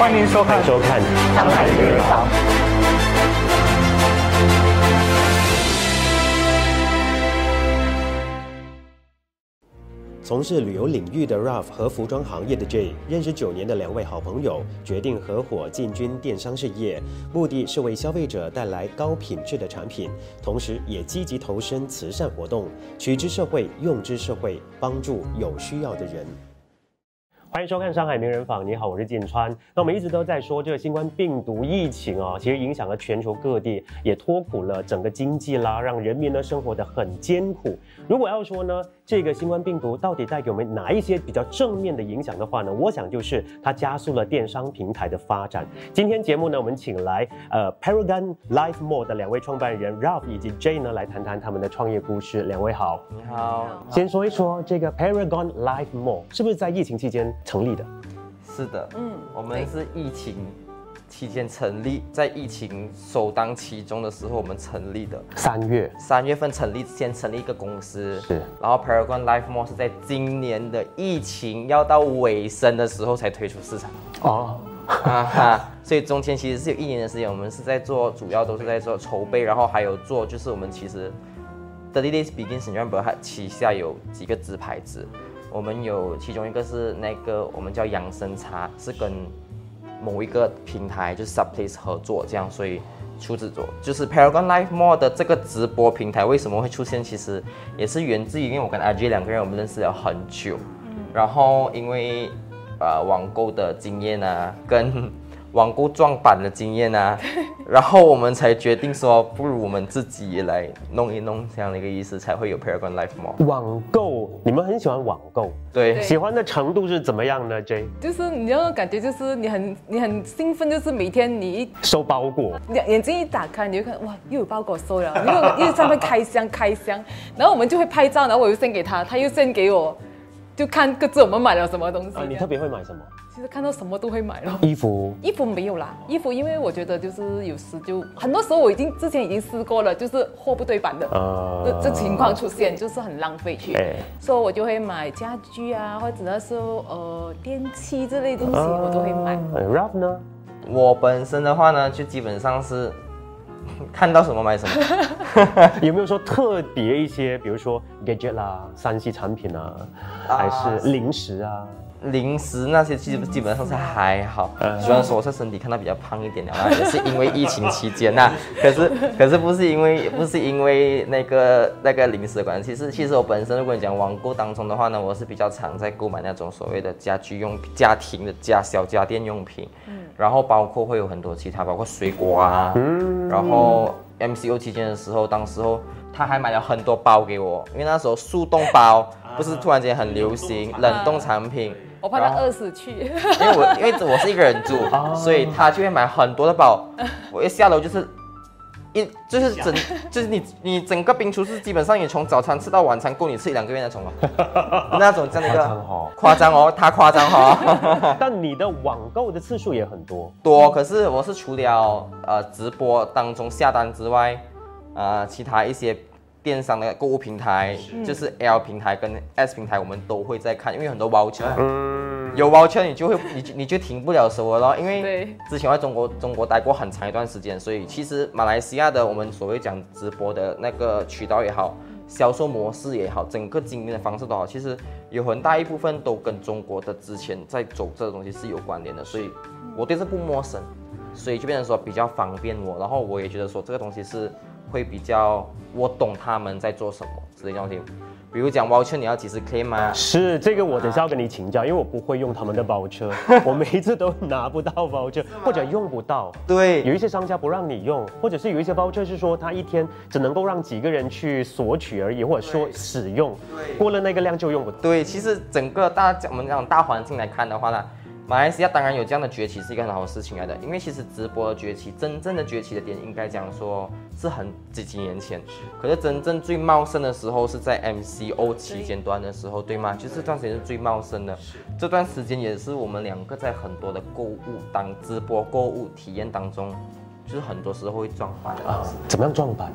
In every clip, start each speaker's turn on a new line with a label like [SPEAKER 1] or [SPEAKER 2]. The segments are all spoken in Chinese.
[SPEAKER 1] 欢迎收看，
[SPEAKER 2] 收看，上海名人房。
[SPEAKER 3] 从事旅游领域的 Ralph 和服装行业的 Jay 认识九年的两位好朋友，决定合伙进军电商事业，目的是为消费者带来高品质的产品，同时也积极投身慈善活动，取之社会，用之社会，帮助有需要的人。
[SPEAKER 1] 欢迎收看《上海名人坊》，你好，我是建川。那我们一直都在说这个新冠病毒疫情啊，其实影响了全球各地，也托苦了整个经济啦，让人民呢生活的很艰苦。如果要说呢，这个新冠病毒到底带给我们哪一些比较正面的影响的话呢，我想就是它加速了电商平台的发展。今天节目呢，我们请来呃 Paragon Life More 的两位创办人 Ralph 以及 Jay 呢，来谈谈他们的创业故事。两位好，
[SPEAKER 4] 你好，
[SPEAKER 1] 先说一说这个 Paragon Life More 是不是在疫情期间成立的？
[SPEAKER 4] 是的，嗯，我们是疫情期间成立，在疫情首当其冲的时候，我们成立的。
[SPEAKER 1] 三月，
[SPEAKER 4] 三月份成立，先成立一个公司，
[SPEAKER 1] 是，
[SPEAKER 4] 然后 Paragon Life Mall 是在今年的疫情要到尾声的时候才推出市场。哦，哈哈，所以中间其实是有一年的时间，我们是在做，主要都是在做筹备，然后还有做，就是我们其实 The Days Begins Remember 它旗下有几个子牌子。我们有其中一个是那个我们叫养生茶，是跟某一个平台就是 Subplace 合作这样，所以出制作就是 Paragon Life More 的这个直播平台为什么会出现？其实也是源自于因为我跟 RJ 两个人我们认识了很久，然后因为呃网购的经验啊跟。网购撞板的经验啊，然后我们才决定说，不如我们自己来弄一弄这样的一个意思，才会有 Paragon Life Mall。
[SPEAKER 1] 网购，你们很喜欢网购，
[SPEAKER 4] 对，
[SPEAKER 1] 喜欢的程度是怎么样呢？J，
[SPEAKER 5] 就是你要感觉就是你很你很兴奋，就是每天你一
[SPEAKER 1] 收包裹，
[SPEAKER 5] 眼眼睛一打开，你就看哇，又有包裹收了，又又在那开箱开箱，然后我们就会拍照，然后我又 send 给他，他又 send 给我，就看各自我们买了什么东西。
[SPEAKER 1] 啊，你特别会买什么？
[SPEAKER 5] 其实看到什么都会买咯，
[SPEAKER 1] 衣服。
[SPEAKER 5] 衣服没有啦，衣服因为我觉得就是有时就很多时候我已经之前已经试过了，就是货不对版的，这这情况出现就是很浪费去，所以我就会买家居啊，或者是呃电器之类东西我都会买。
[SPEAKER 1] Ralph 呢？
[SPEAKER 4] 我本身的话呢，就基本上是看到什么买什么，
[SPEAKER 1] 有没有说特别一些，比如说 gadget 啦、三 C 产品啊，还是零食啊？
[SPEAKER 4] 零食那些基基本上是还好，虽然说我是身体看到比较胖一点的，也是因为疫情期间呐。可是可是不是因为不是因为那个那个零食的关系，是其实我本身如果你讲网购当中的话呢，我是比较常在购买那种所谓的家居用家庭的家小家电用品，然后包括会有很多其他，包括水果啊，然后 MCO 期间的时候，当时候他还买了很多包给我，因为那时候速冻包不是突然间很流行，冷冻产品。
[SPEAKER 5] 我怕他饿死去，
[SPEAKER 4] 因为我因为我是一个人住，所以他就会买很多的包。我一下楼就是一就是整 就是你你整个冰厨是基本上你从早餐吃到晚餐够你吃一两个月那种哦，那种这样的一个夸张哦，他夸张
[SPEAKER 1] 哈。但你的网购的次数也很多
[SPEAKER 4] 多，可是我是除了呃直播当中下单之外，呃其他一些。电商的购物平台就是 L 平台跟 S 平台，我们都会在看，因为很多 voucher，有 voucher 你就会你你就停不了手了咯。因为之前在中国中国待过很长一段时间，所以其实马来西亚的我们所谓讲直播的那个渠道也好，销售模式也好，整个经营的方式都好，其实有很大一部分都跟中国的之前在走这个东西是有关联的，所以我对这不陌生，所以就变成说比较方便我，然后我也觉得说这个东西是。会比较，我懂他们在做什么之类东西，比如讲包车你要几时 claim 吗？
[SPEAKER 1] 是这个，我等下要跟你请教，因为我不会用他们的包车，我每一次都拿不到包车，或者用不到。
[SPEAKER 4] 对，
[SPEAKER 1] 有一些商家不让你用，或者是有一些包车是说他一天只能够让几个人去索取而已，或者说使用，过了那个量就用不。
[SPEAKER 4] 对，其实整个大我们讲大环境来看的话呢。马来西亚当然有这样的崛起是一个很好的事情来的，因为其实直播的崛起，真正的崛起的点应该讲说是很几几年前，可是真正最茂盛的时候是在 MCO 期间端的时候，对吗？就是这段时间是最茂盛的，这段时间也是我们两个在很多的购物当直播购物体验当中，就是很多时候会撞板啊，
[SPEAKER 1] 怎么样撞板？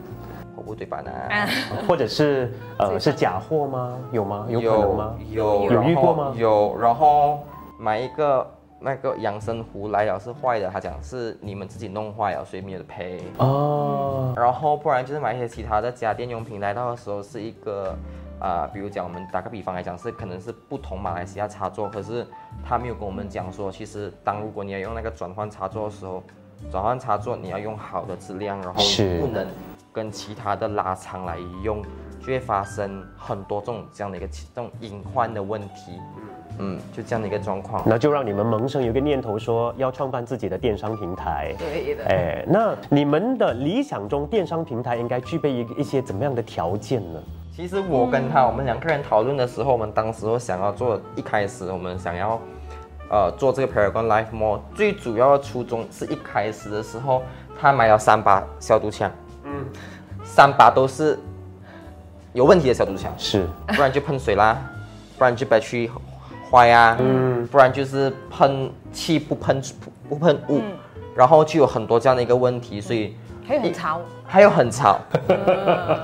[SPEAKER 4] 货不对版呢？
[SPEAKER 1] 或者是呃是假货吗？有吗？有可能吗？
[SPEAKER 4] 有
[SPEAKER 1] 有遇过吗？
[SPEAKER 4] 有，然后。买一个那个养生壶来了是坏的，他讲是你们自己弄坏了，所以没有赔哦。然后不然就是买一些其他的家电用品来到的时候是一个。啊，比如讲，我们打个比方来讲，是可能是不同马来西亚插座，可是他没有跟我们讲说，其实当如果你要用那个转换插座的时候，转换插座你要用好的质量，然后不能跟其他的拉长来用，就会发生很多这种这样的一个这种隐患的问题。嗯，就这样的一个状况，
[SPEAKER 1] 那就让你们萌生有一个念头，说要创办自己的电商平台。
[SPEAKER 5] 对的。哎，
[SPEAKER 1] 那你们的理想中电商平台应该具备一一些怎么样的条件呢？
[SPEAKER 4] 其实我跟他，我们两个人讨论的时候，我们当时我想要做，一开始我们想要，呃，做这个 Paragon Life More，最主要的初衷是一开始的时候，他买了三把消毒枪，嗯，三把都是有问题的消毒枪，
[SPEAKER 1] 是，
[SPEAKER 4] 不然就喷水啦，不然就白去坏呀，嗯，不然就是喷气不喷不不喷雾，然后就有很多这样的一个问题，所以。
[SPEAKER 5] 还有很吵，
[SPEAKER 4] 还有很潮，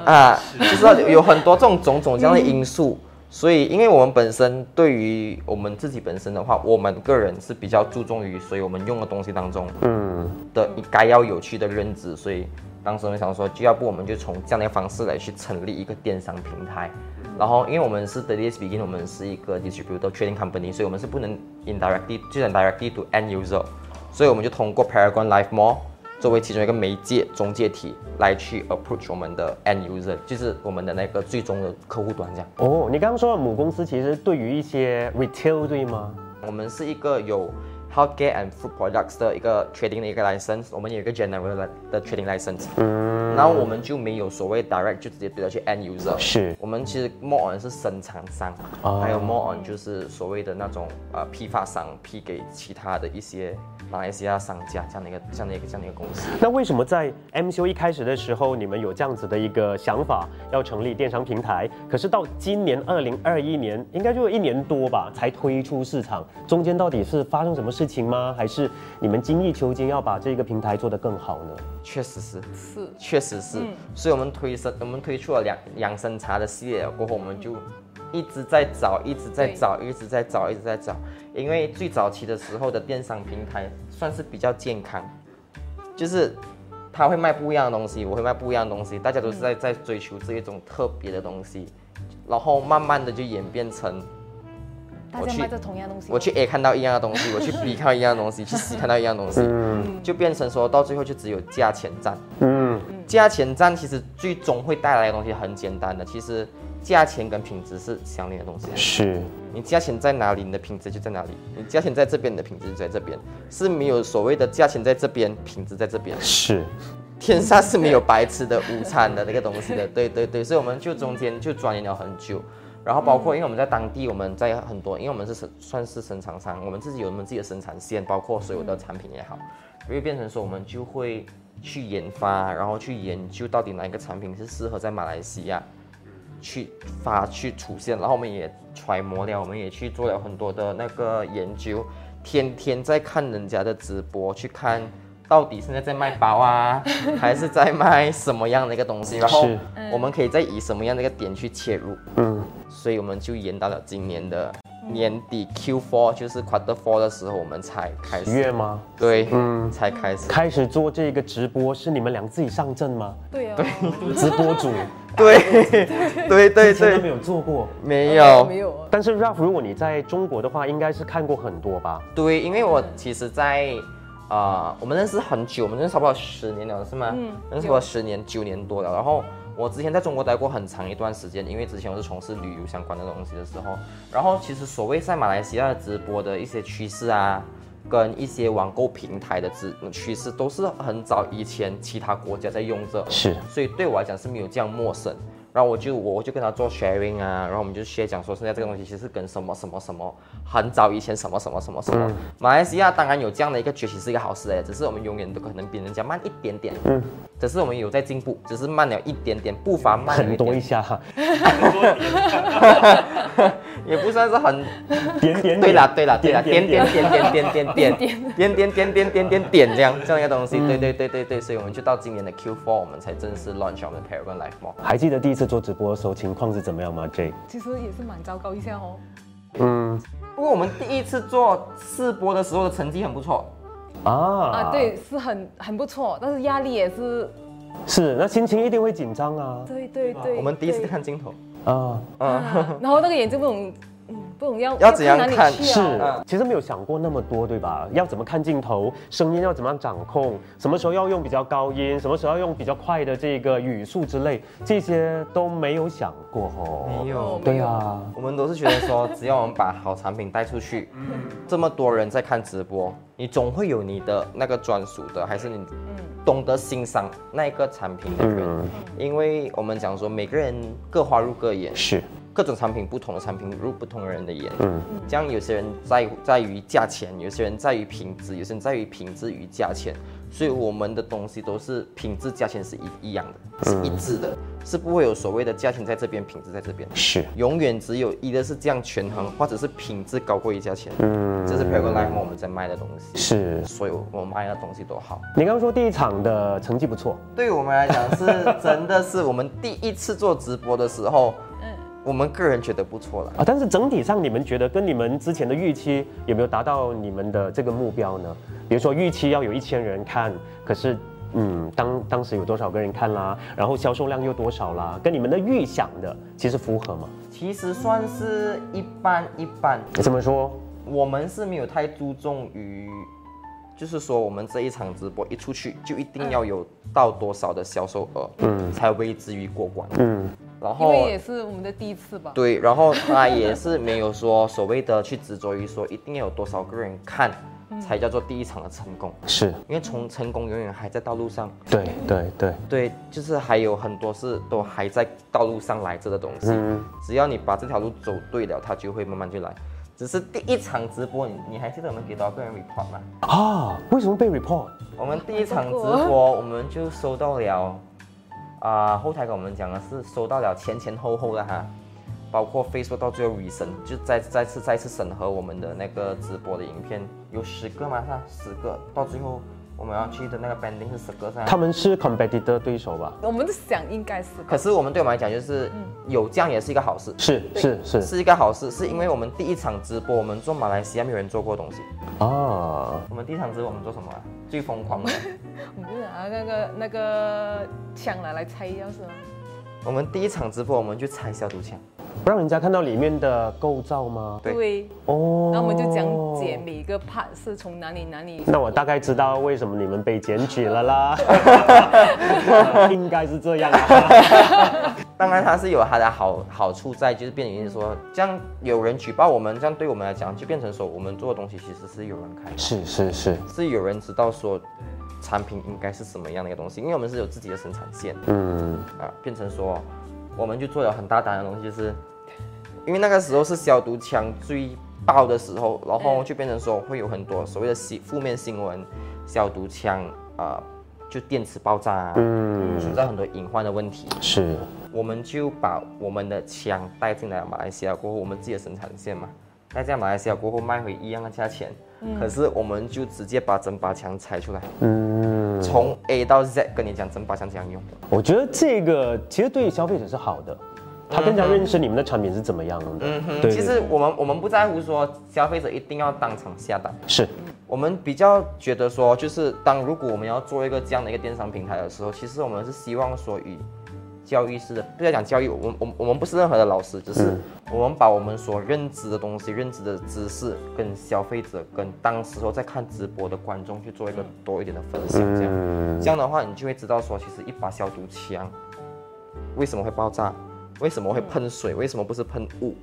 [SPEAKER 4] 啊，就是有很多这种种种这样的因素，所以因为我们本身对于我们自己本身的话，我们个人是比较注重于，所以我们用的东西当中，嗯，的该要有趣的认知，所以当时我们想说，就要不我们就从这样的方式来去成立一个电商平台，然后因为我们是 The Days Begin，我们是一个 distributor trading company，所以我们是不能 indirectly 就能 directly to end user，所以我们就通过 Paragon Life Mall。作为其中一个媒介中介体来去 approach 我们的 end user，就是我们的那个最终的客户端这样。
[SPEAKER 1] 哦，你刚刚说母公司其实对于一些 retail 对吗？
[SPEAKER 4] 我们是一个有 healthcare and food products 的一个 trading 的一个 license，我们有一个 general 的 trading license。嗯。然后我们就没有所谓 direct 就直接对到去 end user。
[SPEAKER 1] 是。
[SPEAKER 4] 我们其实 more on 是生产商，还有 more on 就是所谓的那种呃批发商批给其他的一些。马来西亚商家这样的一个、这样的一个、这样的一个公司。
[SPEAKER 1] 那为什么在 MCO 一开始的时候，你们有这样子的一个想法，要成立电商平台？可是到今年二零二一年，应该就一年多吧，才推出市场。中间到底是发生什么事情吗？还是你们精益求精，要把这个平台做得更好呢？
[SPEAKER 4] 确实是，
[SPEAKER 5] 是，
[SPEAKER 4] 确实是。所以我们推生，我们推出了两养生茶的系列过后，我们就。一直在找，一直在找，一直在找，一直在找。因为最早期的时候的电商平台算是比较健康，就是他会卖不一样的东西，我会卖不一样的东西，大家都是在在追求这一种特别的东西，然后慢慢的就演变成，
[SPEAKER 5] 我去同样东西，
[SPEAKER 4] 我去 A 看到一样的东西，我去 B 看到一样的东西，去 C 看到一样东西，嗯就变成说到最后就只有价钱战。嗯，价钱战其实最终会带来的东西很简单的，其实。价钱跟品质是相连的东西，
[SPEAKER 1] 是
[SPEAKER 4] 你价钱在哪里，你的品质就在哪里。你价钱在这边，你的品质就在这边，是没有所谓的价钱在这边，品质在这边。
[SPEAKER 1] 是，
[SPEAKER 4] 天下是没有白吃的午餐的那个东西的。对对对，所以我们就中间就钻研了很久，然后包括因为我们在当地，我们在很多，因为我们是生算是生产商，我们自己有我们自己的生产线，包括所有的产品也好，所以变成说我们就会去研发，然后去研究到底哪一个产品是适合在马来西亚。去发去出现，然后我们也揣摩了，我们也去做了很多的那个研究，天天在看人家的直播，去看到底现在在卖包啊，还是在卖什么样的一个东西，然后我们可以再以什么样的一个点去切入，嗯，所以我们就延到了今年的。年底 Q4 就是 Quarter Four 的时候，我们才开始。
[SPEAKER 1] 月吗？
[SPEAKER 4] 对，嗯，才开始。
[SPEAKER 1] 开始做这个直播，是你们俩自己上阵吗？
[SPEAKER 5] 对啊，
[SPEAKER 4] 对，
[SPEAKER 1] 直播主，
[SPEAKER 4] 对，对。对对，
[SPEAKER 1] 都没有做过，
[SPEAKER 4] 没有，
[SPEAKER 5] 没有。
[SPEAKER 1] 但是 Ralph，如果你在中国的话，应该是看过很多吧？
[SPEAKER 4] 对，因为我其实，在啊，我们认识很久，我们认识差不多十年了，是吗？嗯，认识差不多十年，九年多了，然后。我之前在中国待过很长一段时间，因为之前我是从事旅游相关的东西的时候，然后其实所谓在马来西亚直播的一些趋势啊，跟一些网购平台的资趋势，都是很早以前其他国家在用着，
[SPEAKER 1] 是，
[SPEAKER 4] 所以对我来讲是没有这样陌生。然后我就我就跟他做 sharing 啊，然后我们就 share 讲说现在这个东西其实跟什么什么什么很早以前什么什么什么什么，马来西亚当然有这样的一个崛起是一个好事哎，只是我们永远都可能比人家慢一点点，嗯，只是我们有在进步，只是慢了一点点，步伐慢
[SPEAKER 1] 很多一下。哈，
[SPEAKER 4] 也不算是很
[SPEAKER 1] 点点，
[SPEAKER 4] 对啦对啦对啦，点点点。点点点点点点点点点点点这样这样一个东西，对对对对对，所以我们就到今年的 Q4 我们才正式 launch 我们的 Paragon Life Mall，
[SPEAKER 1] 还记得第一次。做直播的时候情况是怎么样吗？J
[SPEAKER 5] 其实也是蛮糟糕一下哦。嗯，
[SPEAKER 4] 不过我们第一次做试播的时候的成绩很不错
[SPEAKER 5] 啊啊，对，是很很不错，但是压力也是
[SPEAKER 1] 是，那心情一定会紧张啊。
[SPEAKER 5] 对对对，
[SPEAKER 4] 我们第一次看镜头啊
[SPEAKER 5] 啊，然后那个眼睛不能。不懂要
[SPEAKER 4] 要怎样看
[SPEAKER 1] 是，其实没有想过那么多，对吧？要怎么看镜头，声音要怎么样掌控，什么时候要用比较高音，什么时候要用比较快的这个语速之类，这些都没有想过
[SPEAKER 4] 哦。没有，
[SPEAKER 1] 对啊，
[SPEAKER 4] 我们都是觉得说，只要我们把好产品带出去，这么多人在看直播，你总会有你的那个专属的，还是你懂得欣赏那一个产品的人，因为我们讲说每个人各花入各眼，
[SPEAKER 1] 是。
[SPEAKER 4] 各种产品，不同的产品入不同人的眼。嗯，这样有些人在在于价钱，有些人在于品质，有些人在于品质与价钱。所以我们的东西都是品质价钱是一一样的，是一致的，是不会有所谓的价钱在这边，品质在这边。
[SPEAKER 1] 是，
[SPEAKER 4] 永远只有一的是这样权衡，或者是品质高过于价钱。嗯，这是 p e r g o l e 我们在卖的东西。
[SPEAKER 1] 是，
[SPEAKER 4] 所有我卖的东西都好。
[SPEAKER 1] 你刚刚说第一场的成绩不错，
[SPEAKER 4] 对于我们来讲是 真的是我们第一次做直播的时候。我们个人觉得不错了
[SPEAKER 1] 啊，但是整体上你们觉得跟你们之前的预期有没有达到你们的这个目标呢？比如说预期要有一千人看，可是嗯，当当时有多少个人看啦？然后销售量又多少啦？跟你们的预想的其实符合吗？
[SPEAKER 4] 其实算是一般一般。
[SPEAKER 1] 怎么说？
[SPEAKER 4] 我们是没有太注重于，就是说我们这一场直播一出去就一定要有到多少的销售额，嗯，才为之于过关，嗯。
[SPEAKER 5] 然后因为也是我们的第一次吧。
[SPEAKER 4] 对，然后他也是没有说所谓的去执着于说一定要有多少个人看，才叫做第一场的成功。
[SPEAKER 1] 是，
[SPEAKER 4] 因为从成功永远还在道路上。
[SPEAKER 1] 对对对
[SPEAKER 4] 对，就是还有很多事都还在道路上来着的东西。嗯。只要你把这条路走对了，它就会慢慢就来。只是第一场直播，你你还记得我们给多少个人 report 吗？
[SPEAKER 1] 啊？为什么被 report？
[SPEAKER 4] 我们第一场直播，我们就收到了。啊，后台跟我们讲的是收到了前前后后的哈，包括 Facebook 到最后 reason，就再再次再次审核我们的那个直播的影片，有十个吗？是十个，到最后。我们要去的那个 banding 是十个噻，
[SPEAKER 1] 他们是 competitor 对手吧？
[SPEAKER 5] 我们想应该是，
[SPEAKER 4] 可是我们对我们来讲就是有这样也是一个好事，
[SPEAKER 1] 是是是，
[SPEAKER 4] 是一个好事，是因为我们第一场直播我们做马来西亚没有人做过东西啊。我们第一场直播我们做什么？最疯狂的，
[SPEAKER 5] 我们就拿那个那个枪来来拆钥匙。
[SPEAKER 4] 我们第一场直播我们去拆消毒枪。
[SPEAKER 1] 不让人家看到里面的构造吗？
[SPEAKER 5] 对，哦，那我们就讲解每一个 part 是从哪里哪里。
[SPEAKER 1] 那我大概知道为什么你们被检举了啦，应该是这样。
[SPEAKER 4] 当然它是有它的好好处在，就是变成说，这样有人举报我们，这样对我们来讲就变成说，我们做的东西其实是有人看，
[SPEAKER 1] 是是是，
[SPEAKER 4] 是有人知道说产品应该是什么样的一个东西，因为我们是有自己的生产线，嗯，啊，变成说。我们就做了很大胆的东西，就是因为那个时候是消毒枪最爆的时候，然后就变成说会有很多所谓的新负面新闻，消毒枪啊，就电池爆炸啊，嗯，存在很多隐患的问题。
[SPEAKER 1] 是，
[SPEAKER 4] 我们就把我们的枪带进来马来西亚过后，我们自己的生产线嘛，带进马来西亚过后卖回一样的价钱，可是我们就直接把整把枪拆出来，嗯。从 A 到 Z 跟你讲整把枪怎样用，
[SPEAKER 1] 我觉得这个其实对消费者是好的，他更加认识你们的产品是怎么样的。嗯
[SPEAKER 4] 哼，其实我们我们不在乎说消费者一定要当场下单，
[SPEAKER 1] 是
[SPEAKER 4] 我们比较觉得说，就是当如果我们要做一个这样的一个电商平台的时候，其实我们是希望说与。教育式的，不要讲教育，我我我们不是任何的老师，只是我们把我们所认知的东西、认知的知识，跟消费者、跟当时候在看直播的观众去做一个多一点的分享，这样，这样的话，你就会知道说，其实一把消毒枪为什么会爆炸，为什么会喷水，为什么不是喷雾，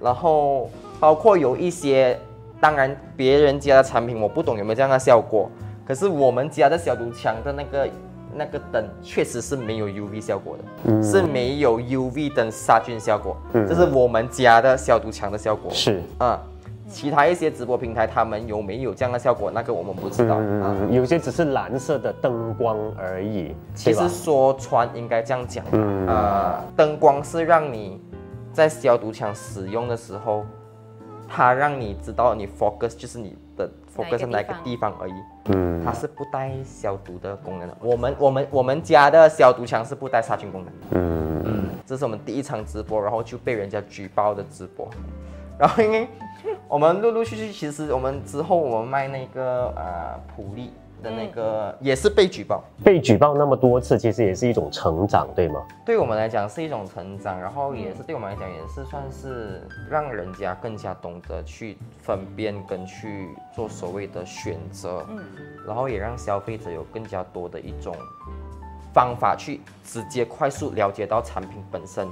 [SPEAKER 4] 然后包括有一些，当然别人家的产品我不懂有没有这样的效果，可是我们家的消毒枪的那个。那个灯确实是没有 UV 效果的，是没有 UV 灯杀菌效果，这是我们家的消毒墙的效果。
[SPEAKER 1] 是
[SPEAKER 4] 啊，其他一些直播平台他们有没有这样的效果，那个我们不知道啊。
[SPEAKER 1] 有些只是蓝色的灯光而已。
[SPEAKER 4] 其实说穿应该这样讲，呃，灯光是让你在消毒枪使用的时候，它让你知道你 focus 就是你的。focus 在哪个地方而已，嗯，它是不带消毒的功能的。我们我们我们家的消毒枪是不带杀菌功能，嗯嗯，这是我们第一场直播，然后就被人家举报的直播，然后因为我们陆陆续续，其实我们之后我们卖那个呃普利。的那个也是被举报，
[SPEAKER 1] 被举报那么多次，其实也是一种成长，对吗？
[SPEAKER 4] 对我们来讲是一种成长，然后也是对我们来讲也是算是让人家更加懂得去分辨跟去做所谓的选择，嗯，然后也让消费者有更加多的一种方法去直接快速了解到产品本身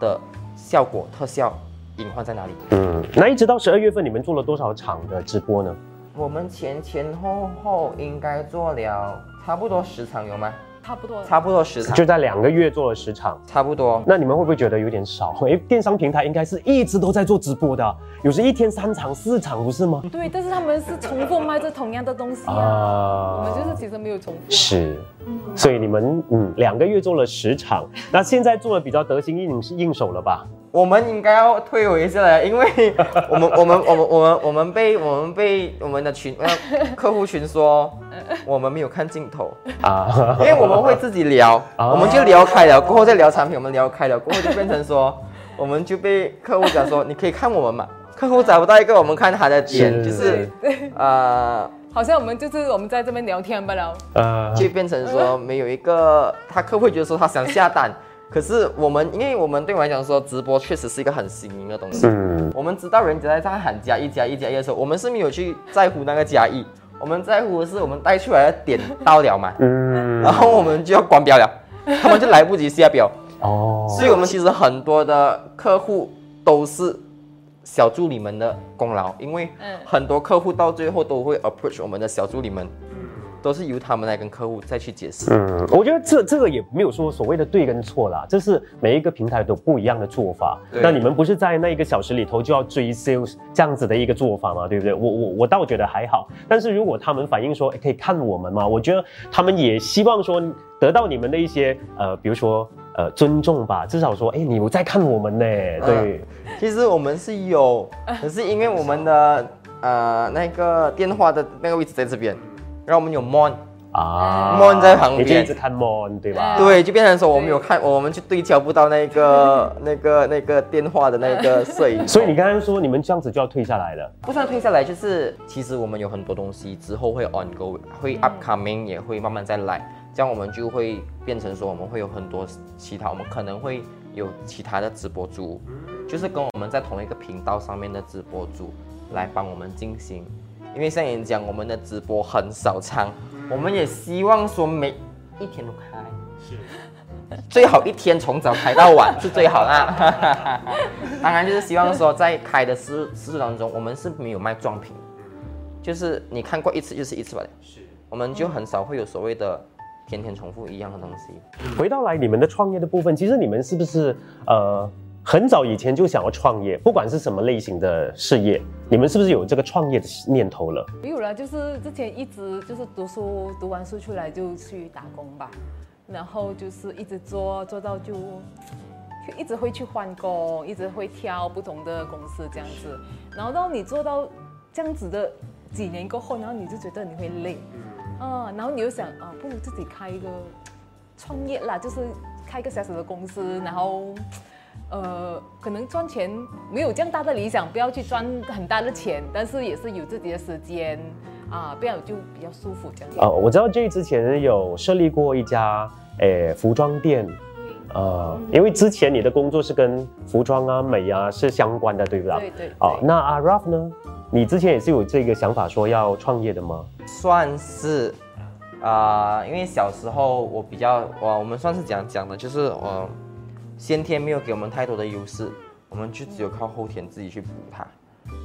[SPEAKER 4] 的效果、特效、隐患在哪里。
[SPEAKER 1] 嗯，那一直到十二月份，你们做了多少场的直播呢？
[SPEAKER 4] 我们前前后后应该做了差不多十场，有吗？
[SPEAKER 5] 差不多，
[SPEAKER 4] 差不多十场，
[SPEAKER 1] 就在两个月做了十场，
[SPEAKER 4] 差不多。
[SPEAKER 1] 那你们会不会觉得有点少？哎，电商平台应该是一直都在做直播的，有时一天三场四场，不是吗？
[SPEAKER 5] 对，但是他们是重复卖着同样的东西啊，我们就是其实没有重复。
[SPEAKER 1] 是，所以你们嗯两个月做了十场，那现在做的比较得心应应手了吧？
[SPEAKER 4] 我们应该要退回下来，因为 我们我们我们我们我们被我们被我们的群呃 客户群说我们没有看镜头。啊，因为我们会自己聊，我们就聊开了，过后再聊产品，我们聊开了，过后就变成说，我们就被客户讲说你可以看我们嘛，客户找不到一个我们看他的点，就是
[SPEAKER 5] 啊，好像我们就是我们在这边聊天罢了，
[SPEAKER 4] 呃，就变成说没有一个他客户觉得说他想下单。可是我们，因为我们对我来讲说，直播确实是一个很新颖的东西。嗯。我们知道人家在在喊加一加一加一的时候，我们是没有去在乎那个加一，我们在乎的是我们带出来的点到了嘛。嗯。然后我们就要关标了，他们就来不及下标。哦。所以我们其实很多的客户都是小助理们的功劳，因为很多客户到最后都会 approach 我们的小助理们。都是由他们来跟客户再去解释。嗯，
[SPEAKER 1] 我觉得这这个也没有说所谓的对跟错啦，这是每一个平台都不一样的做法。那你们不是在那一个小时里头就要追 sales 这样子的一个做法吗？对不对？我我我倒觉得还好。但是如果他们反映说可以看我们嘛？我觉得他们也希望说得到你们的一些呃，比如说呃尊重吧，至少说哎，你有在看我们呢。对，
[SPEAKER 4] 其实我们是有，可是因为我们的呃那个电话的那个位置在这边。然后我们有 mon 啊，mon 在旁边，你就
[SPEAKER 1] 一直看 mon 对吧？
[SPEAKER 4] 对，就变成说我们有看，我们就对焦不到那个 那个那个电话的那个摄影。
[SPEAKER 1] 所以你刚刚说你们这样子就要退下来了？
[SPEAKER 4] 不算退下来，就是其实我们有很多东西之后会 on go，会 upcoming，也会慢慢再来，这样我们就会变成说我们会有很多其他，我们可能会有其他的直播主，就是跟我们在同一个频道上面的直播主来帮我们进行。因为像你讲，我们的直播很少唱，我们也希望说每一天都开，是 最好一天从早开到晚 是最好啦。当然就是希望说在开的时时当中，我们是没有卖装品，就是你看过一次就是一次吧。是，我们就很少会有所谓的天天重复一样的东西。
[SPEAKER 1] 回到来你们的创业的部分，其实你们是不是呃？很早以前就想要创业，不管是什么类型的事业，你们是不是有这个创业的念头了？
[SPEAKER 5] 没有了，就是之前一直就是读书，读完书出来就去打工吧，然后就是一直做做到就就一直会去换工，一直会挑不同的公司这样子，然后到你做到这样子的几年过后，然后你就觉得你会累，嗯，然后你又想啊，不如自己开一个创业啦，就是开一个小小的公司，然后。呃，可能赚钱没有这样大的理想，不要去赚很大的钱，但是也是有自己的时间啊，这样就比较舒服这样。
[SPEAKER 1] 哦，我知道 J 之前有设立过一家诶服装店，呃，因为之前你的工作是跟服装啊、美啊是相关的，对不
[SPEAKER 5] 对？对对。哦，
[SPEAKER 1] 那阿 Ralph 呢？你之前也是有这个想法说要创业的吗？
[SPEAKER 4] 算是啊，因为小时候我比较，我我们算是讲讲的，就是我。先天没有给我们太多的优势，我们就只有靠后天自己去补它。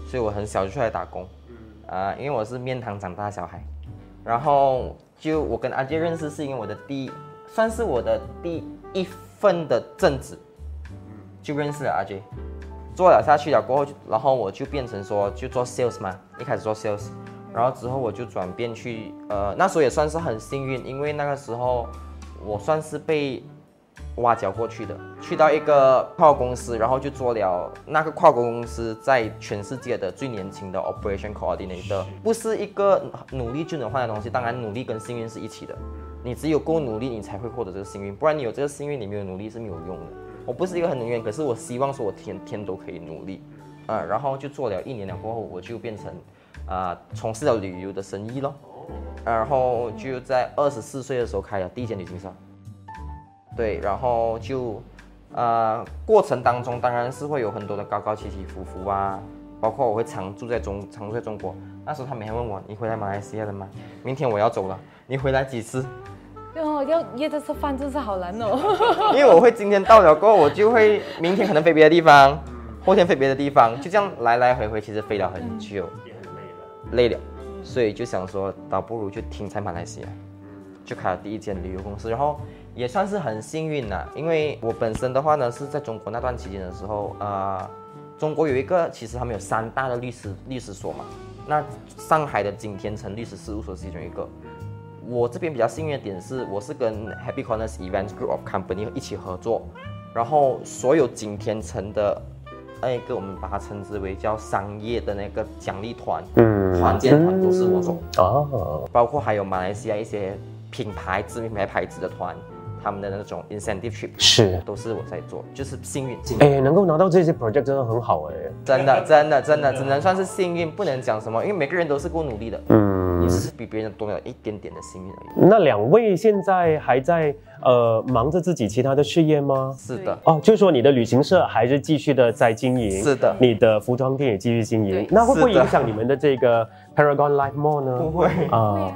[SPEAKER 4] 所以我很小就出来打工，啊，因为我是面堂长大小孩，然后就我跟阿杰认识是因为我的第，算是我的第一份的正职，就认识了阿杰，做了下去了过后，然后我就变成说就做 sales 嘛，一开始做 sales，然后之后我就转变去，呃，那时候也算是很幸运，因为那个时候我算是被。挖角过去的，去到一个跨国公司，然后就做了那个跨国公司在全世界的最年轻的 operation coordinator，不是一个努力就能换的东西。当然，努力跟幸运是一起的，你只有够努力，你才会获得这个幸运，不然你有这个幸运，你没有努力是没有用的。我不是一个很能源，可是我希望说我天天都可以努力，呃，然后就做了一年了过后，我就变成啊从事了旅游的生意咯。然后就在二十四岁的时候开了第一间旅行社。对，然后就呃过程当中当然是会有很多的高高起起伏伏啊，包括我会常住在中常住在中国。那时候他每天问我：“你回来马来西亚了吗？明天我要走了，你回来几次？”
[SPEAKER 5] 哦，要约着吃饭真是好难哦。
[SPEAKER 4] 因为我会今天到了过后，我就会明天可能飞别的地方，后天飞别的地方，就这样来来回回，其实飞了很久，
[SPEAKER 1] 也很累了，
[SPEAKER 4] 累了，所以就想说，倒不如就停在马来西亚，就开了第一间旅游公司，然后也算是很幸运呐，因为我本身的话呢是在中国那段期间的时候，呃，中国有一个其实他们有三大的律师律师所嘛，那上海的景天成律师事务所是其中一个。我这边比较幸运的点是，我是跟 Happy Corners Events Group of Company 一起合作，然后所有景天城的那一个我们把它称之为叫商业的那个奖励团，嗯，团建团都是我做。哦，包括还有马来西亚一些品牌知名品牌牌子的团，他们的那种 incentive trip
[SPEAKER 1] 是
[SPEAKER 4] 都是我在做，就是幸运，
[SPEAKER 1] 哎，能够拿到这些 project 真的很好哎，
[SPEAKER 4] 真的真的真的只能算是幸运，不能讲什么，因为每个人都是够努力的，嗯。你只是比别人多了一点点的幸运而已。
[SPEAKER 1] 那两位现在还在呃忙着自己其他的事业吗？
[SPEAKER 4] 是的。
[SPEAKER 1] 哦，就是说你的旅行社还是继续的在经营。
[SPEAKER 4] 是的。
[SPEAKER 1] 你的服装店也继续经营。那会不会影响你们的这个 Paragon Life Mall 呢？
[SPEAKER 4] 不会啊，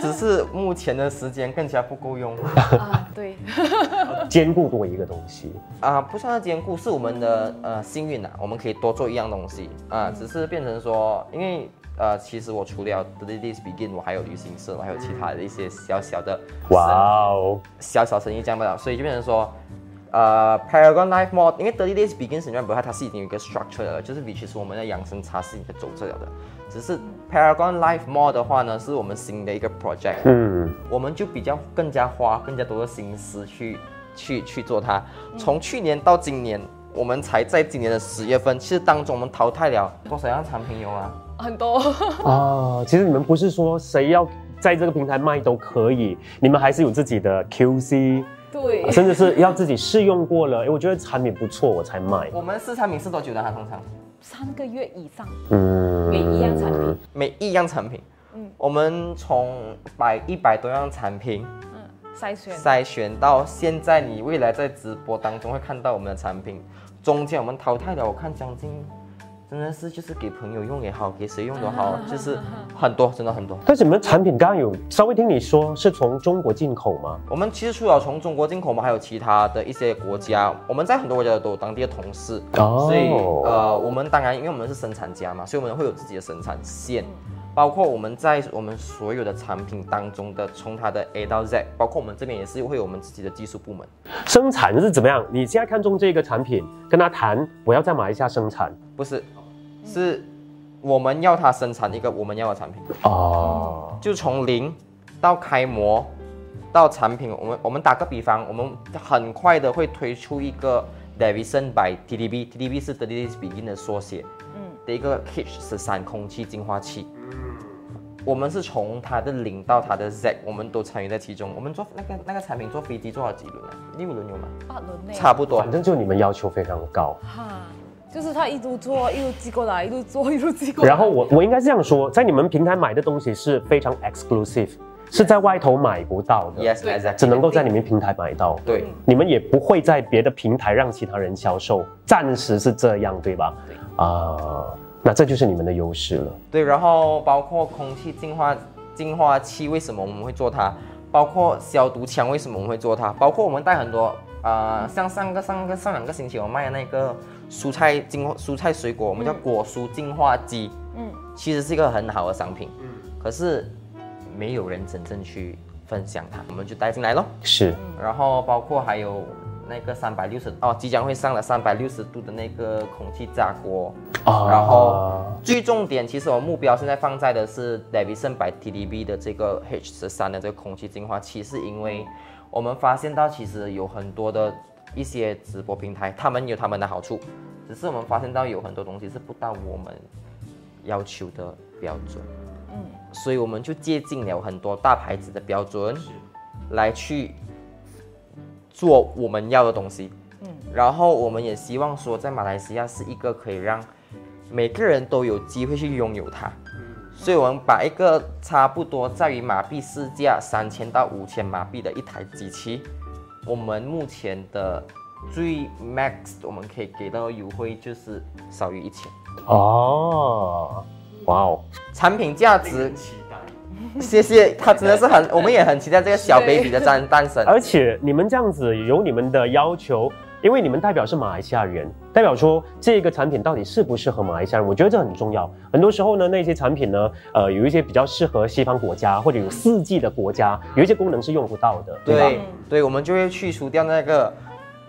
[SPEAKER 4] 只是目前的时间更加不够用。
[SPEAKER 5] 啊，对。
[SPEAKER 1] 兼顾多一个东西
[SPEAKER 4] 啊，不算是兼顾，是我们的呃幸运呐，我们可以多做一样东西啊，只是变成说，因为。呃，其实我除了 The Days Begin，我还有旅行社，我还有其他的一些小小的哇哦。小小生意这样吧，所以就变成说，呃，Paragon Life Mall，因为 The Days Begin 实际上不它它是已经有一个 structure 了，就是 which 是我们的养生茶是已经走这了的，只是 Paragon Life Mall 的话呢，是我们新的一个 project，嗯，我们就比较更加花更加多的心思去去去做它，从去年到今年，我们才在今年的十月份，其实当中我们淘汰了多少样产品有啊？
[SPEAKER 5] 很多
[SPEAKER 1] 啊，其实你们不是说谁要在这个平台卖都可以，你们还是有自己的 QC，
[SPEAKER 5] 对，
[SPEAKER 1] 甚至是要自己试用过了，哎，我觉得产品不错，我才卖。
[SPEAKER 4] 我们试产品试多久的？它通常
[SPEAKER 5] 三个月以上。嗯，每一样产品，
[SPEAKER 4] 每一样产品，嗯，我们从百一百多样产品，嗯，
[SPEAKER 5] 筛选
[SPEAKER 4] 筛选到现在，你未来在直播当中会看到我们的产品，中间我们淘汰了，我看将近。真的是就是给朋友用也好，给谁用都好，就是很多，真的很多。
[SPEAKER 1] 但是你们产品刚刚有稍微听你说是从中国进口吗？
[SPEAKER 4] 我们其实除了从中国进口我们，还有其他的一些国家。我们在很多国家都有当地的同事，哦所以呃，我们当然因为我们是生产家嘛，所以我们会有自己的生产线。包括我们在我们所有的产品当中的，从它的 A 到 Z，包括我们这边也是会有我们自己的技术部门。
[SPEAKER 1] 生产是怎么样？你现在看中这个产品，跟他谈，我要在马来西亚生产，
[SPEAKER 4] 不是，是我们要它生产一个我们要的产品哦，就从零到开模到产品，我们我们打个比方，我们很快的会推出一个 Davison by TDB，TDB 是 The Days Begin 的缩写，嗯，的一个 H 十三空气净化器。我们是从它的零到它的 Z，我们都参与在其中。我们做那个那个产品，坐飞机做了几轮啊？六轮有吗？
[SPEAKER 5] 八轮内。
[SPEAKER 4] 差不多，
[SPEAKER 1] 反正就你们要求非常高。哈，
[SPEAKER 5] 就是他一路做一路寄过来，一路做一路寄过来。
[SPEAKER 1] 然后我我应该这样说，在你们平台买的东西是非常 exclusive，是在外头买不到的。
[SPEAKER 4] Yes，
[SPEAKER 1] 只能够在你们平台买到。
[SPEAKER 4] 对，
[SPEAKER 1] 你们也不会在别的平台让其他人销售，暂时是这样，对吧？
[SPEAKER 5] 对。
[SPEAKER 1] 啊，那这就是你们的优势了。
[SPEAKER 4] 对，然后包括空气净化。净化器为什么我们会做它？包括消毒枪为什么我们会做它？包括我们带很多啊，像上个上个上两个星期我卖的那个蔬菜精蔬菜水果，我们叫果蔬净化机，嗯，其实是一个很好的商品，嗯，可是没有人真正去分享它，我们就带进来咯。
[SPEAKER 1] 是，
[SPEAKER 4] 然后包括还有。那个三百六十哦，即将会上了三百六十度的那个空气炸锅，然后最重点，其实我目标现在放在的是 Davison by TDB 的这个 H 十三的这个空气净化器，是因为我们发现到其实有很多的一些直播平台，他们有他们的好处，只是我们发现到有很多东西是不到我们要求的标准，嗯，所以我们就接近了很多大牌子的标准，来去。做我们要的东西，嗯，然后我们也希望说，在马来西亚是一个可以让每个人都有机会去拥有它。所以我们把一个差不多在于马币市价三千到五千马币的一台机器，我们目前的最 max 我们可以给到优惠就是少于一千。哦，
[SPEAKER 1] 哇哦，
[SPEAKER 4] 产品价值。谢谢，他真的是很，我们也很期待这个小 baby 的诞诞生。
[SPEAKER 1] 而且你们这样子有你们的要求，因为你们代表是马来西亚人，代表说这个产品到底适不适合马来西亚人，我觉得这很重要。很多时候呢，那些产品呢，呃，有一些比较适合西方国家或者有四季的国家，有一些功能是用不到的，对吧？
[SPEAKER 4] 对，我们就会去除掉那个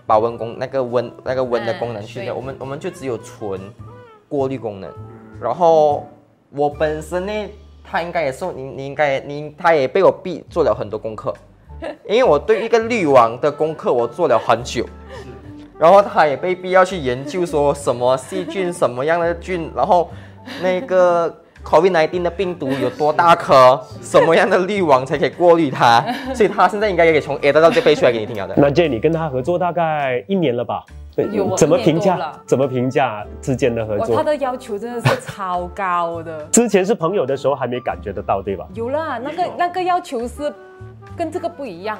[SPEAKER 4] 保温功，那个温那个温的功能去掉，我们我们就只有纯过滤功能。然后我本身呢。他应该也是你，你应该你，他也被我逼做了很多功课，因为我对一个滤网的功课我做了很久，然后他也被逼要去研究说什么细菌什么样的菌，然后那个 COVID-19 的病毒有多大颗，什么样的滤网才可以过滤它，所以他现在应该也可以从 A 到 Z 背出来给你听好的。
[SPEAKER 1] 那 J，你跟他合作大概一年了吧？
[SPEAKER 5] 有
[SPEAKER 1] 怎么评价？怎么评价之间的合作？
[SPEAKER 5] 他的要求真的是超高的。
[SPEAKER 1] 之前是朋友的时候还没感觉得到，对吧？
[SPEAKER 5] 有啦，那个那个要求是跟这个不一样，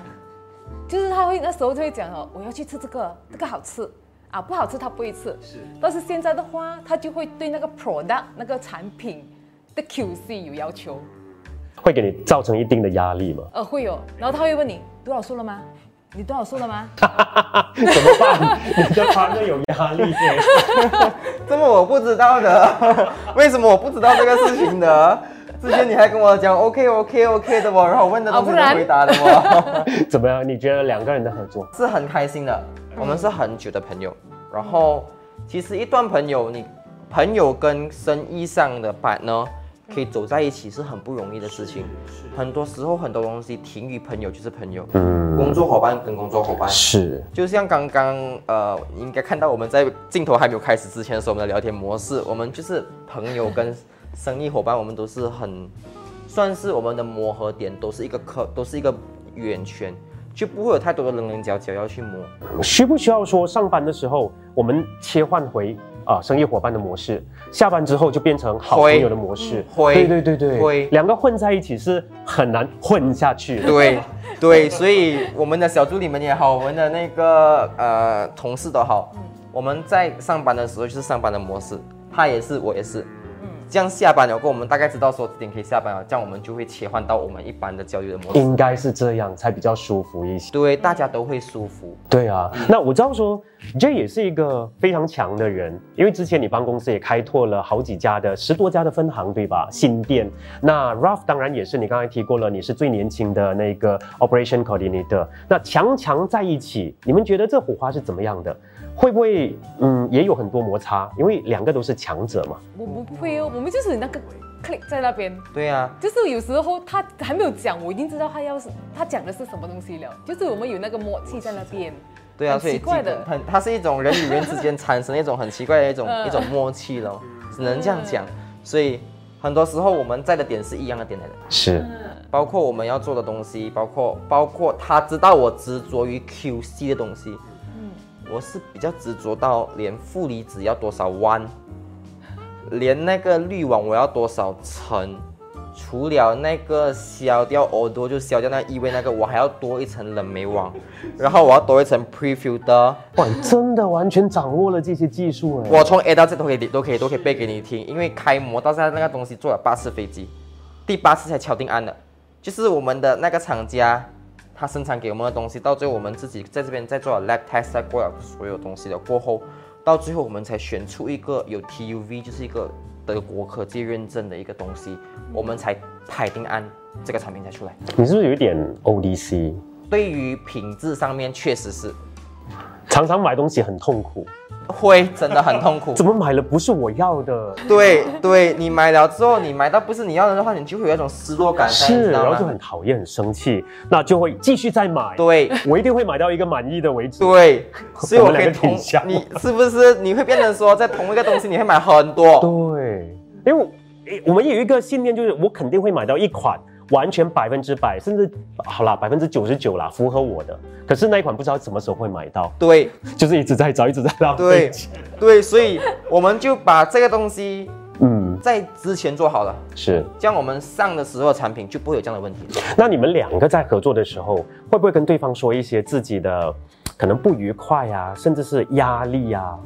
[SPEAKER 5] 就是他会那时候就会讲哦，我要去吃这个，这个好吃啊，不好吃他不会吃。是。但是现在的话，他就会对那个 product 那个产品的 QC 有要求，
[SPEAKER 1] 会给你造成一定的压力吗？
[SPEAKER 5] 呃，会有。然后他会问你多少数了吗？你多少数了吗？
[SPEAKER 1] 怎么办？你的团队有压力
[SPEAKER 4] 这么我不知道的，为什么我不知道这个事情的？之前你还跟我讲 OK OK OK 的哦，然后我问的都是你回答的哦。
[SPEAKER 1] 怎么样？你觉得两个人的合作
[SPEAKER 4] 是很开心的？我们是很久的朋友，然后其实一段朋友，你朋友跟生意上的 partner。可以走在一起是很不容易的事情，很多时候很多东西停于朋友就是朋友，嗯，工作伙伴跟工作伙伴
[SPEAKER 1] 是，
[SPEAKER 4] 就像刚刚呃，应该看到我们在镜头还没有开始之前的时候，我们的聊天模式，我们就是朋友跟生意伙伴，我们都是很算是我们的磨合点，都是一个客，都是一个圆圈，就不会有太多的棱棱角角要去磨。
[SPEAKER 1] 需不需要说上班的时候我们切换回？啊，生意伙伴的模式，下班之后就变成好朋友的模式。
[SPEAKER 4] 会，
[SPEAKER 1] 对对对对，两个混在一起是很难混下去。
[SPEAKER 4] 对，对，所以我们的小助理们也好，我们的那个呃同事都好，我们在上班的时候就是上班的模式，他也是，我也是。这样下班了过，我们大概知道说几点可以下班了，这样我们就会切换到我们一般的交流的模式。
[SPEAKER 1] 应该是这样才比较舒服一些。
[SPEAKER 4] 对，大家都会舒服。
[SPEAKER 1] 对啊，那我知道说 J 也是一个非常强的人，因为之前你帮公司也开拓了好几家的十多家的分行，对吧？新店。那 Ralph 当然也是你刚才提过了，你是最年轻的那个 Operation Coordinator。那强强在一起，你们觉得这火花是怎么样的？会不会嗯也有很多摩擦？因为两个都是强者嘛。
[SPEAKER 5] 我们不会哦，我们就是那个 click 在那边。
[SPEAKER 4] 对呀，
[SPEAKER 5] 就是有时候他还没有讲，我已经知道他要是他讲的是什么东西了。就是我们有那个默契在那边。
[SPEAKER 4] 对啊，所以奇怪的，很它是一种人与人之间产生一种很奇怪的一种一种默契咯，只能这样讲。所以很多时候我们在的点是一样的点来的。
[SPEAKER 1] 是，
[SPEAKER 4] 包括我们要做的东西，包括包括他知道我执着于 QC 的东西。我是比较执着到连负离子要多少弯，连那个滤网我要多少层，除了那个消掉耳朵就消掉那异味那个，我还要多一层冷媒网，然后我要多一层 prefilter。
[SPEAKER 1] 哇，真的完全掌握了这些技术哎！
[SPEAKER 4] 我从 A 到 Z 都可以都可以都可以背给你听，因为开模到现在那个东西坐了八次飞机，第八次才敲定案的，就是我们的那个厂家。他生产给我们的东西，到最后我们自己在这边在做了 lab test，在过了所有东西的过后，到最后我们才选出一个有 TUV，就是一个德国科技认证的一个东西，我们才拍定案，这个产品才出来。
[SPEAKER 1] 你是不是有一点 ODC？
[SPEAKER 4] 对于品质上面确实是，
[SPEAKER 1] 常常买东西很痛苦。
[SPEAKER 4] 会真的很痛苦，
[SPEAKER 1] 怎么买了不是我要的？
[SPEAKER 4] 对对，你买了之后，你买到不是你要的的话，你就会有一种失落感，
[SPEAKER 1] 是，然后就很讨厌、很生气，那就会继续再买。
[SPEAKER 4] 对，
[SPEAKER 1] 我一定会买到一个满意的为止。
[SPEAKER 4] 对，所以我可以同你是不是你会变成说，在同一个东西你会买很多？
[SPEAKER 1] 对，因为我们有一个信念，就是我肯定会买到一款。完全百分之百，甚至好啦，百分之九十九啦，符合我的。可是那一款不知道什么时候会买到。
[SPEAKER 4] 对，
[SPEAKER 1] 就是一直在找，一直在浪
[SPEAKER 4] 费。对，对，所以我们就把这个东西，嗯，在之前做好了，
[SPEAKER 1] 是，
[SPEAKER 4] 这样我们上的时候产品就不会有这样的问题。
[SPEAKER 1] 那你们两个在合作的时候，会不会跟对方说一些自己的可能不愉快呀，甚至是压力呀？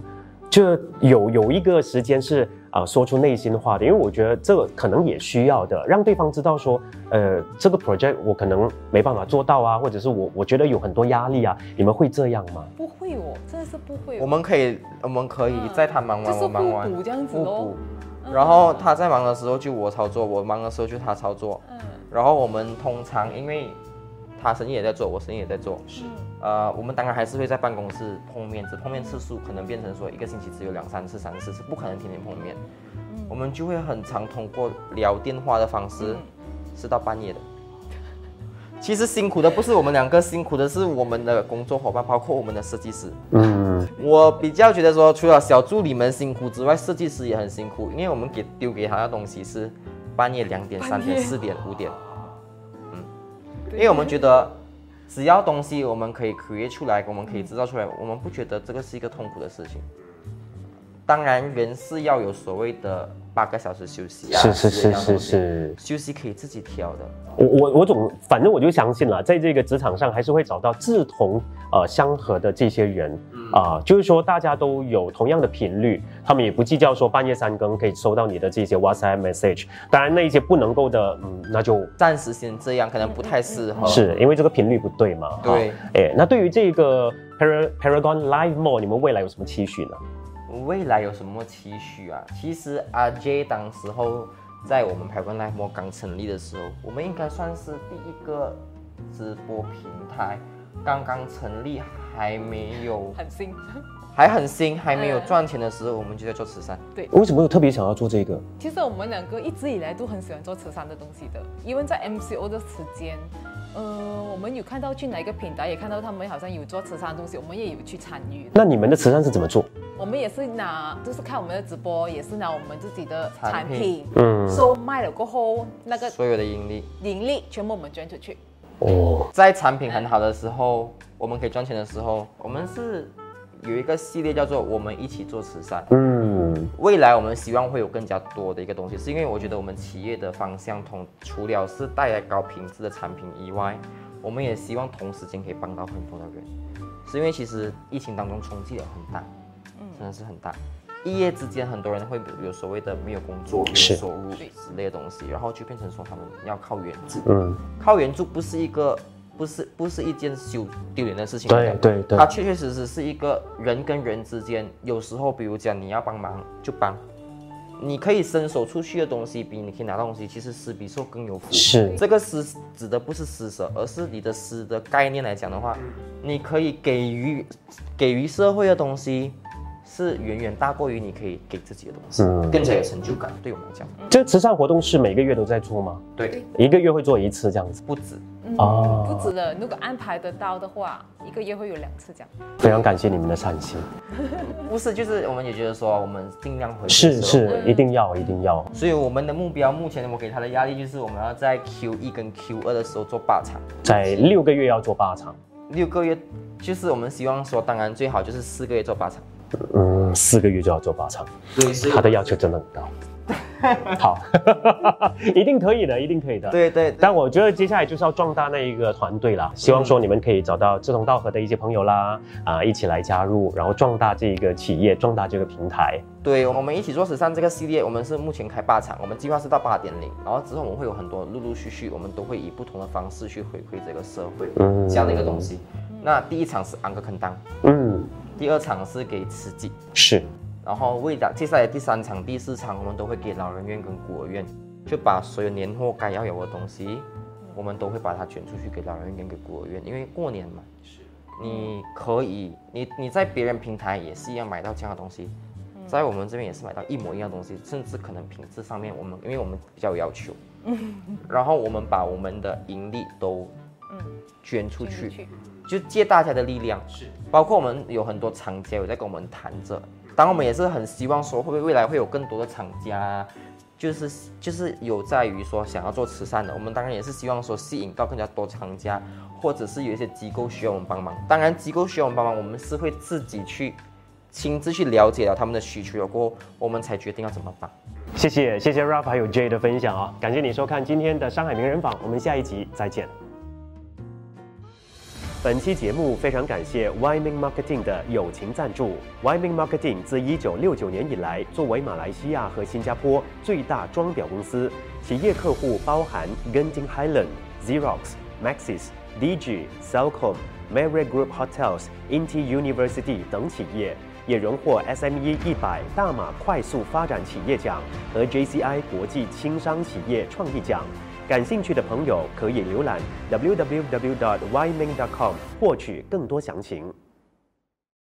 [SPEAKER 1] 就有有一个时间是啊，说出内心话的，因为我觉得这个可能也需要的，让对方知道说，呃，这个 project 我可能没办法做到啊，或者是我我觉得有很多压力啊，你们会这样吗？
[SPEAKER 5] 不会哦，真的是不会。
[SPEAKER 4] 我们可以，我们可以在他忙完，我忙完，
[SPEAKER 5] 这样子哦。
[SPEAKER 4] 然后他在忙的时候就我操作，我忙的时候就他操作。嗯。然后我们通常因为。他生意也在做，我生意也在做。是，呃，我们当然还是会在办公室碰面，只碰面次数可能变成说一个星期只有两三次、三四次，不可能天天碰面。我们就会很常通过聊电话的方式，是到半夜的。其实辛苦的不是我们两个，辛苦的是我们的工作伙伴，包括我们的设计师。嗯，我比较觉得说，除了小助理们辛苦之外，设计师也很辛苦，因为我们给丢给他的东西是半夜两点、三点、四点、五点。嗯因为我们觉得，只要东西我们可以 create 出来，我们可以制造出来，我们不觉得这个是一个痛苦的事情。当然，人是要有所谓的八个小时休息啊，
[SPEAKER 1] 是是是是是，
[SPEAKER 4] 休息可以自己调的。
[SPEAKER 1] 我我我总反正我就相信了，在这个职场上还是会找到志同呃相合的这些人啊，就是说大家都有同样的频率，他们也不计较说半夜三更可以收到你的这些 WhatsApp message。当然，那一些不能够的，嗯，那就
[SPEAKER 4] 暂时先这样，可能不太适合，
[SPEAKER 1] 是因为这个频率不对嘛。
[SPEAKER 4] 对，
[SPEAKER 1] 哎，那对于这个 Paragon Live Mall，你们未来有什么期许呢？
[SPEAKER 4] 未来有什么期许啊？其实阿 J 当时候在我们拍过 live more 刚成立的时候，我们应该算是第一个直播平台，刚刚成立，还没有
[SPEAKER 5] 很新，
[SPEAKER 4] 还很新，还没有赚钱的时候，我们就在做慈善。
[SPEAKER 5] 对，
[SPEAKER 1] 为什么有特别想要做这个？
[SPEAKER 5] 其实我们两个一直以来都很喜欢做慈善的东西的，因为在 MCO 的时间。呃，我们有看到去哪个平台，也看到他们好像有做慈善的东西，我们也有去参与。
[SPEAKER 1] 那你们的慈善是怎么做？
[SPEAKER 5] 我们也是拿，就是看我们的直播，也是拿我们自己的产品，嗯，收卖了过后，那个
[SPEAKER 4] 所有的盈利，
[SPEAKER 5] 盈利全部我们捐出去。
[SPEAKER 4] 哦，在产品很好的时候，我们可以赚钱的时候，我们是。有一个系列叫做“我们一起做慈善”。嗯，未来我们希望会有更加多的一个东西，是因为我觉得我们企业的方向同除了是带来高品质的产品以外，我们也希望同时间可以帮到很多的人。是因为其实疫情当中冲击也很大，嗯，真的是很大。一夜之间很多人会有所谓的没有工作、没有收入之类的东西，然后就变成说他们要靠援助。嗯，靠援助不是一个。不是不是一件羞丢脸的事情，
[SPEAKER 1] 对对对，
[SPEAKER 4] 它确确实实是一个人跟人之间，有时候比如讲你要帮忙就帮，你可以伸手出去的东西比你可以拿到东西，其实施比受更有福。
[SPEAKER 1] 是
[SPEAKER 4] 这个施指的不是施舍，而是你的施的概念来讲的话，你可以给予给予社会的东西。是远远大过于你可以给自己的东西，嗯，更加有成就感。对我们来讲，
[SPEAKER 1] 这慈善活动是每个月都在做吗？
[SPEAKER 4] 对，
[SPEAKER 1] 一个月会做一次这样子，
[SPEAKER 4] 不止
[SPEAKER 5] 哦，不止的。如果安排得到的话，一个月会有两次这样。
[SPEAKER 1] 非常感谢你们的善心。
[SPEAKER 4] 不是，就是我们也觉得说，我们尽量回
[SPEAKER 1] 是是，一定要一定要。
[SPEAKER 4] 所以我们的目标，目前我给他的压力就是，我们要在 Q 一跟 Q 二的时候做八场，
[SPEAKER 1] 在六个月要做八场。
[SPEAKER 4] 六个月就是我们希望说，当然最好就是四个月做八场。
[SPEAKER 1] 嗯，四个月就要做八场，
[SPEAKER 4] 对，
[SPEAKER 1] 他的要求真的很高。好，一定可以的，一定可以的。
[SPEAKER 4] 对对，
[SPEAKER 1] 但我觉得接下来就是要壮大那一个团队啦，希望说你们可以找到志同道合的一些朋友啦，啊，一起来加入，然后壮大这个企业，壮大这个平台。
[SPEAKER 4] 对，我们一起做慈善这个系列，我们是目前开八场，我们计划是到八点零，然后之后我们会有很多陆陆续续，我们都会以不同的方式去回馈这个社会，嗯，这样的一个东西。那第一场是安格肯当，嗯。第二场是给慈济，
[SPEAKER 1] 是，
[SPEAKER 4] 然后为了接下来第三场、第四场，我们都会给老人院跟孤儿院，就把所有年货该要有的东西，我们都会把它捐出去给老人院跟给孤儿院，因为过年嘛，是，你可以，你你在别人平台也是一样买到这样的东西，在我们这边也是买到一模一样的东西，甚至可能品质上面我们，因为我们比较有要求，然后我们把我们的盈利都，捐出去。就借大家的力量，是包括我们有很多厂家有在跟我们谈着，当然我们也是很希望说，会不会未来会有更多的厂家就是就是有在于说想要做慈善的，我们当然也是希望说吸引到更加多厂家，或者是有一些机构需要我们帮忙。当然机构需要我们帮忙，我们是会自己去亲自去了解了他们的需求，有过我们才决定要怎么办。
[SPEAKER 1] 谢谢谢谢 Ralph 还有 J 的分享啊，感谢你收看今天的上海名人坊，我们下一集再见。本期节目非常感谢 Wyman Marketing 的友情赞助。Wyman Marketing 自1969年以来，作为马来西亚和新加坡最大装裱公司，企业客户包含 Genting Highland、Xerox、Maxis、DG、Cellcom、Marriott Group Hotels、Inti University 等企业，也荣获 SME 一百大马快速发展企业奖和 JCI 国际轻商企业创意奖。感兴趣的朋友可以浏览 www.yming.com 获取更多详情。